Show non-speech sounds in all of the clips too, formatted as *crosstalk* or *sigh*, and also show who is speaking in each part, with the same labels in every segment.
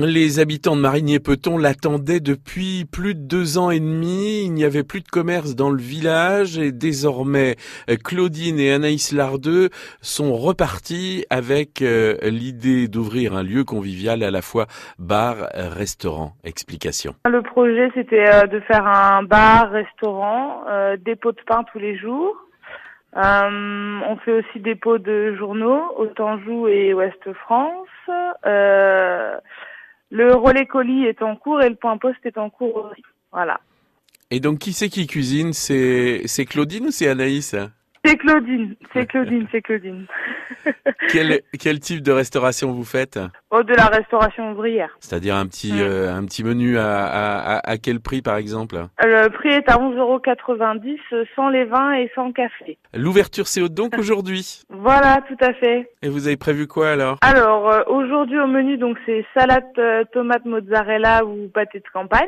Speaker 1: Les habitants de Marigné-Peton l'attendaient depuis plus de deux ans et demi. Il n'y avait plus de commerce dans le village et désormais Claudine et Anaïs Lardeux sont repartis avec euh, l'idée d'ouvrir un lieu convivial à la fois bar, restaurant. Explication.
Speaker 2: Le projet c'était euh, de faire un bar, restaurant, euh, dépôt de pain tous les jours. on fait aussi dépôt de journaux, Autanjou et Ouest France. Le relais colis est en cours et le point poste est en cours aussi. Voilà.
Speaker 1: Et donc, qui c'est qui cuisine? C'est Claudine ou c'est Anaïs?
Speaker 2: C'est Claudine, c'est *laughs* Claudine, c'est Claudine. *laughs*
Speaker 1: quel, quel type de restauration vous faites
Speaker 2: oh, De la restauration ouvrière.
Speaker 1: C'est-à-dire un petit, mm. euh, un petit menu à, à, à, quel prix par exemple
Speaker 2: Le prix est à 11,90€ sans les vins et sans café.
Speaker 1: L'ouverture c'est donc aujourd'hui *laughs*
Speaker 2: Voilà, tout à fait.
Speaker 1: Et vous avez prévu quoi alors
Speaker 2: Alors euh, aujourd'hui au menu donc c'est salade euh, tomate mozzarella ou pâté de campagne.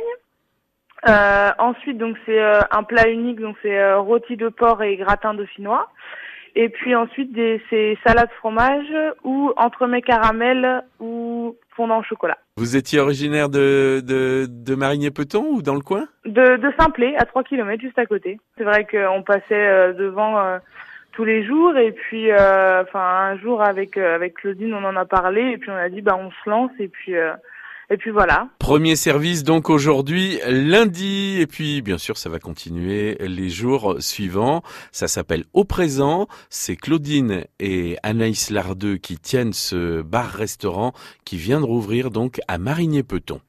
Speaker 2: Euh, ensuite, donc c'est un plat unique, donc c'est rôti de porc et gratin dauphinois. Et puis ensuite, des, c'est salade fromage ou entremets caramel ou fondant au chocolat.
Speaker 1: Vous étiez originaire de, de, de Marigné-Peton ou dans le coin?
Speaker 2: De, de Saint-Plé, à 3 km juste à côté. C'est vrai qu'on passait euh, devant euh, tous les jours et puis euh, enfin un jour avec avec Claudine on en a parlé et puis on a dit bah on se lance et puis et puis voilà.
Speaker 1: Premier service donc aujourd'hui lundi et puis bien sûr ça va continuer les jours suivants. Ça s'appelle Au présent. C'est Claudine et Anaïs Lardeux qui tiennent ce bar-restaurant qui vient de rouvrir donc à Marigné-Peton.